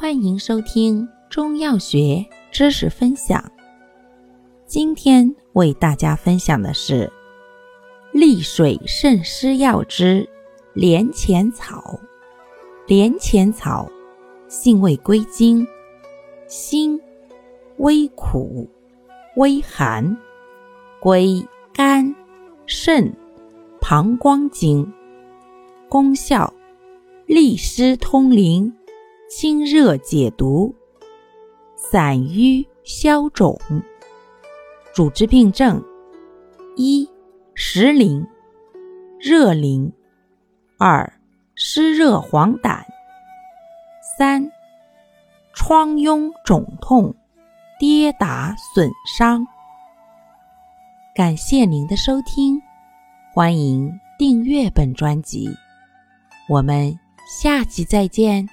欢迎收听中药学知识分享。今天为大家分享的是利水渗湿药之连钱草。连钱草性味归经：辛，微苦，微寒，归肝、肾、膀胱经。功效：利湿通淋。清热解毒，散瘀消肿。主治病症：一、实淋、热淋；二、湿热黄疸；三、疮痈肿痛、跌打损伤。感谢您的收听，欢迎订阅本专辑，我们下期再见。